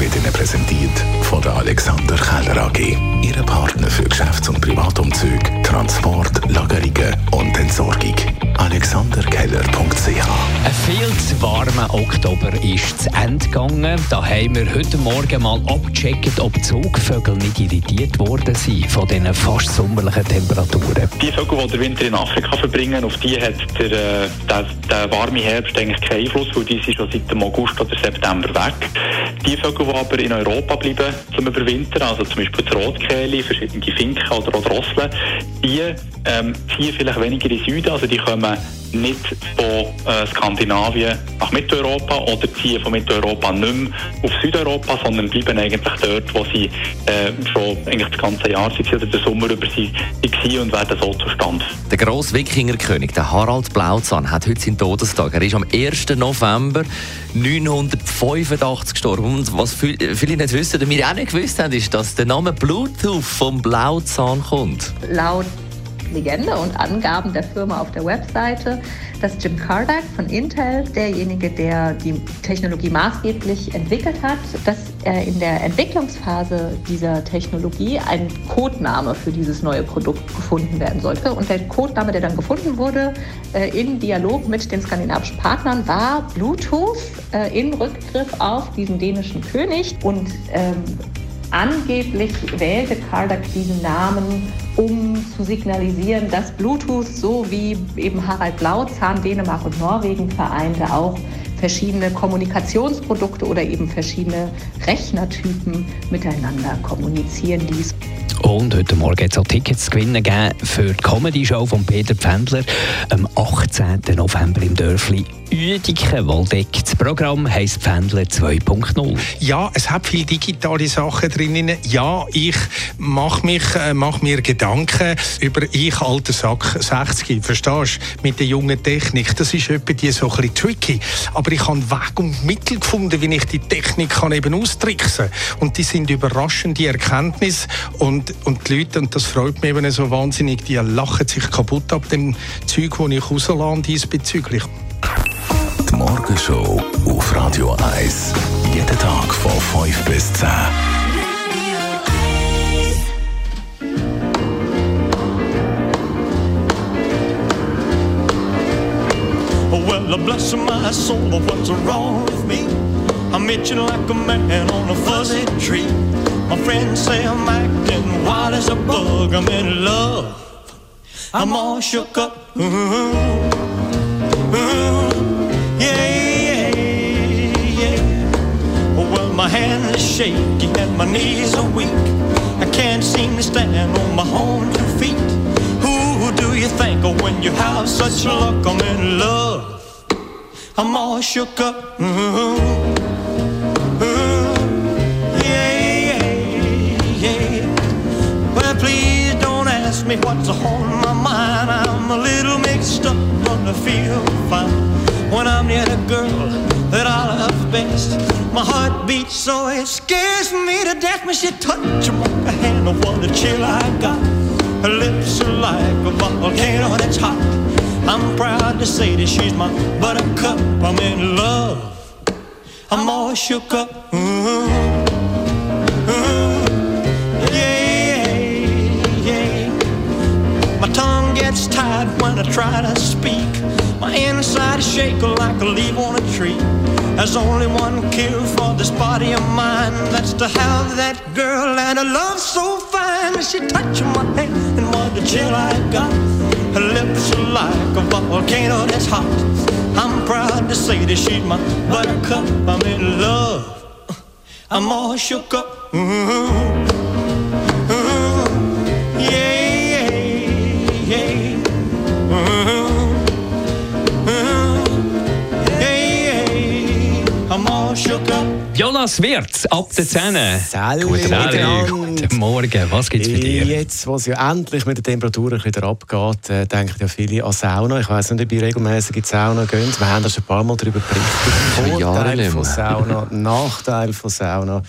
wird Ihnen präsentiert von der Alexander Keller AG. Ihre Partner für Geschäfts- und Privatumzug, Transport, Lagerungen und Entsorgung. AlexanderKeller.ch Ein viel zu warmer Oktober ist zu Ende gegangen. Da haben wir heute Morgen mal abgecheckt, ob Zugvögel nicht irritiert worden sind von diesen fast sommerlichen Temperaturen. Die Vögel, die den Winter in Afrika verbringen, auf die hat der, äh, der, der warme Herbst eigentlich keinen Einfluss, weil die sind schon seit dem August oder September weg. Die Vögel, die aber in Europa bleiben zum Überwintern, also zum Beispiel die Rotkehle, verschiedene Finken oder auch Drosseln, die ähm, ziehen vielleicht weniger in den Süden, also die kommen nicht von äh, Skandinavien nach Mitteleuropa oder ziehen von Mitteleuropa nicht mehr auf Südeuropa, sondern bleiben eigentlich dort, wo sie äh, schon eigentlich das ganze Jahr sind oder den Sommer über sie waren und werden so zustande. Der grosse Wikingerkönig, der Harald Blauzahn, hat heute seinen Todestag. Er ist am 1. November 985 gestorben. Und was viele nicht wissen, oder wir auch nicht gewusst haben, ist, dass der Name Bluetooth vom Blauzahn kommt. Laut Legende und Angaben der Firma auf der Webseite, dass Jim Cardack von Intel, derjenige, der die Technologie maßgeblich entwickelt hat, dass er in der Entwicklungsphase dieser Technologie ein Codename für dieses neue Produkt gefunden werden sollte. Und der Codename, der dann gefunden wurde, äh, in Dialog mit den skandinavischen Partnern, war Bluetooth äh, im Rückgriff auf diesen dänischen König. Und ähm, Angeblich wählte Kardak diesen Namen, um zu signalisieren, dass Bluetooth so wie eben Harald Blauzahn Dänemark und Norwegen vereinte auch verschiedene Kommunikationsprodukte oder eben verschiedene Rechnertypen miteinander kommunizieren ließ. Und heute Morgen hat es auch Tickets zu gewinnen gegeben für die Comedy-Show von Peter Pfändler am 18. November im Dörfli Uediken, Waldeck. Das Programm heisst Pfändler 2.0. Ja, es hat viele digitale Sachen drin. Ja, ich mache äh, mach mir Gedanken über ich alter Sack 60. Verstehst du? Mit der jungen Technik. Das ist etwa die so ein bisschen tricky. Aber ich habe Weg und Mittel gefunden, wie ich die Technik kann eben austricksen Und die sind überraschende Erkenntnisse. Und, und die Leute, und das freut mich eben so wahnsinnig, die lachen sich kaputt ab dem Zeug, das ich rauslasse diesbezüglich. Morgenshow auf Radio 1. Jeden Tag von 5 bis 10. Well, bless my soul, what's wrong with me? I'm itching like a man on a fuzzy tree. My friends say I'm acting wild as a bug. I'm in love. I'm all shook up. Ooh. Shaky and my knees are weak. I can't seem to stand on my own two feet. Who do you think of when you have such luck? I'm in love. I'm all shook up. Mm-hmm. Mm-hmm. Yeah, yeah, yeah. Well, please don't ask me what's on my mind. I'm a little mixed up, but I feel fine when I'm near the girl that I love best. My heart beats so it scares me to death when she touches my hand. Oh, what a chill I got. Her lips are like a volcano that's hot. I'm proud to say that she's my buttercup. I'm in love. I'm all shook up. My tongue gets tied when I try to speak. My inside is shaking like a leaf on a tree. There's only one cure for this body of mine. That's to have that girl and a love so fine. She touches my hand and what a chill I got. Her lips are like a volcano that's hot. I'm proud to say that she's my buttercup. I'm in love. I'm all shook up. Ooh. Jonas Wirz, ab der 10. Salut. Guten, Morgen. Guten Morgen. Was gibt es bei dir? Jetzt, wo es ja endlich mit den Temperaturen wieder abgeht, äh, denken ja viele an Sauna. Ich weiß nicht, ob ihr regelmäßig in die Sauna geht. Wir haben da schon ein paar Mal darüber berichtet. Vorteil von Sauna, Nachteil von Sauna.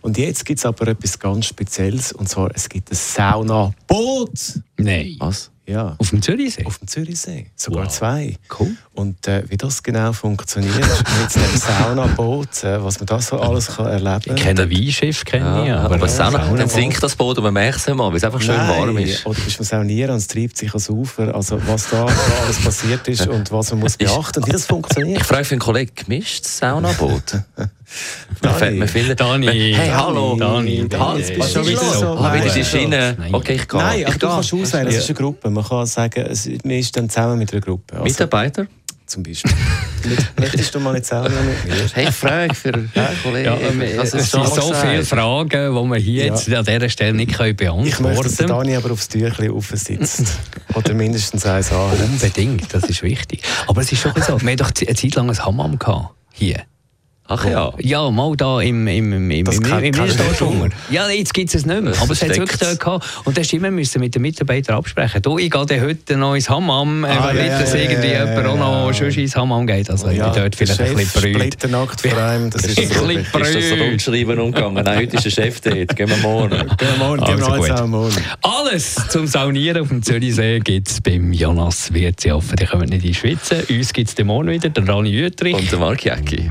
Und jetzt gibt es aber etwas ganz Spezielles. Und zwar, es gibt ein Saunaboot. Nein. Was? Ja. Auf dem Zürichsee? Auf dem Zürichsee. Sogar Wow. zwei. Cool. Und äh, wie das genau funktioniert, mit dem Saunaboot, äh, was man da so alles kann erleben Ich kenne ein Weinschiff, kenne ich, Ja, aber, aber, aber Sauna, Sauna- dann sinkt das Boot und man merkt es nicht mal, weil es einfach schön Nein, warm ist. Oder bist du saunieren und es treibt sich ans Ufer. Also was da, alles passiert ist und was man muss beachten und wie das Ich funktioniert. frage für einen Kollegen, gemischtes Saunaboot? man, Dani. man findet, Dani. man, hey, hallo. Dani, Dani, Dani, jetzt Dani. bist du schon wieder so Ah, wieder die. Schiene. Okay, ich gehe. Nein, ich gehe. Kannst auswählen, es Ja. ist eine Gruppe. Man kann sagen, es, man ist dann zusammen mit einer Gruppe. Also, Mitarbeiter? zum Beispiel. Möchtest du mal in die Sauna mit mir? Hey, frage für einen Kollegen. Ja, ähm, Ich es sind so viele Fragen, die wir hier Ja. jetzt an dieser Stelle nicht können beantworten Ich möchte, dass der können. Dani aber aufs Türchen aufsitzt. Oder mindestens eins an. Unbedingt, das ist wichtig. Aber es ist schon so, wir hatten doch eine Zeit lang ein Hammam hier. Ach ja. Ja, mal da im, im, im, im, Das im, kann- im ich tun. Ja, jetzt gibt es es nicht mehr. Das Aber es hat es wirklich dort gehabt. Und du immer müssen mit den Mitarbeitern absprechen. Du, ich gehe heute noch ins Hammam, äh, Ah, weil ja, nicht, ja, ja, irgendwie ja, jemand auch noch ja. schon ins Hammam geht. Also ich bin dort vielleicht ein bisschen brüht. splitternackt vor einem, das ist Ein bisschen Ist das brüht. Rundschreiben umgegangen? Nein, heute ist der Chef dort. Gehen wir morgen. Gehen wir morgen, gehen wir Also morgen. Alles zum Saunieren auf dem Zürichsee gibt es beim Jonas Wirtz. Ich hoffe, die kommen nicht in die Schweize. Uns gibt es morgen wieder, der Rani Jütrich. Und der Mark Jäcki.